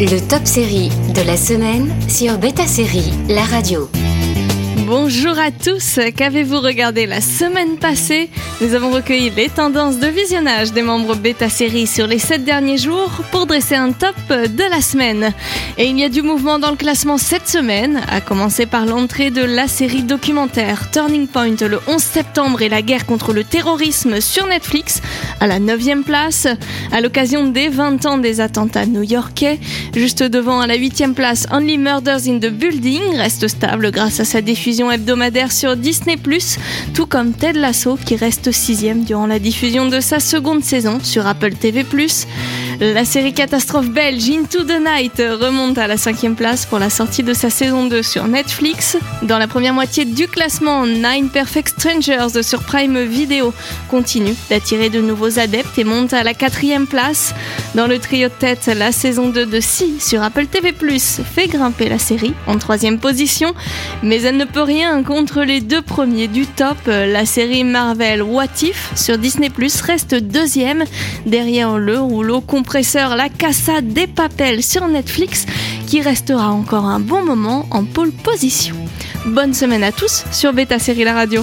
Le top série de la semaine sur Beta Série, la radio. Bonjour à tous, qu'avez-vous regardé la semaine passée? Nous avons recueilli les tendances de visionnage des membres bêta série sur les 7 derniers jours pour dresser un top de la semaine. Et il y a du mouvement dans le classement cette semaine, à commencer par l'entrée de la série documentaire Turning Point le 11 septembre et la guerre contre le terrorisme sur Netflix, à la 9 place, à l'occasion des 20 ans des attentats new-yorkais, juste devant à la 8 place Only Murders in the Building, reste stable grâce à sa diffusion hebdomadaire sur Disney+, tout comme Ted Lasso qui reste sixième durant la diffusion de sa seconde saison sur Apple TV+. La série catastrophe belge Into the Night remonte à la cinquième place pour la sortie de sa saison 2 sur Netflix. Dans la première moitié du classement, Nine Perfect Strangers sur Prime Video continue d'attirer de nouveaux adeptes et monte à la quatrième place. Dans le trio de tête, la saison 2 de Si sur Apple TV+, fait grimper la série en troisième position, mais elle ne peut rien contre les deux premiers du top. La série Marvel What If sur Disney+, reste deuxième derrière le rouleau complet La Casa des Papels sur Netflix qui restera encore un bon moment en pole position. Bonne semaine à tous sur Beta Série La Radio.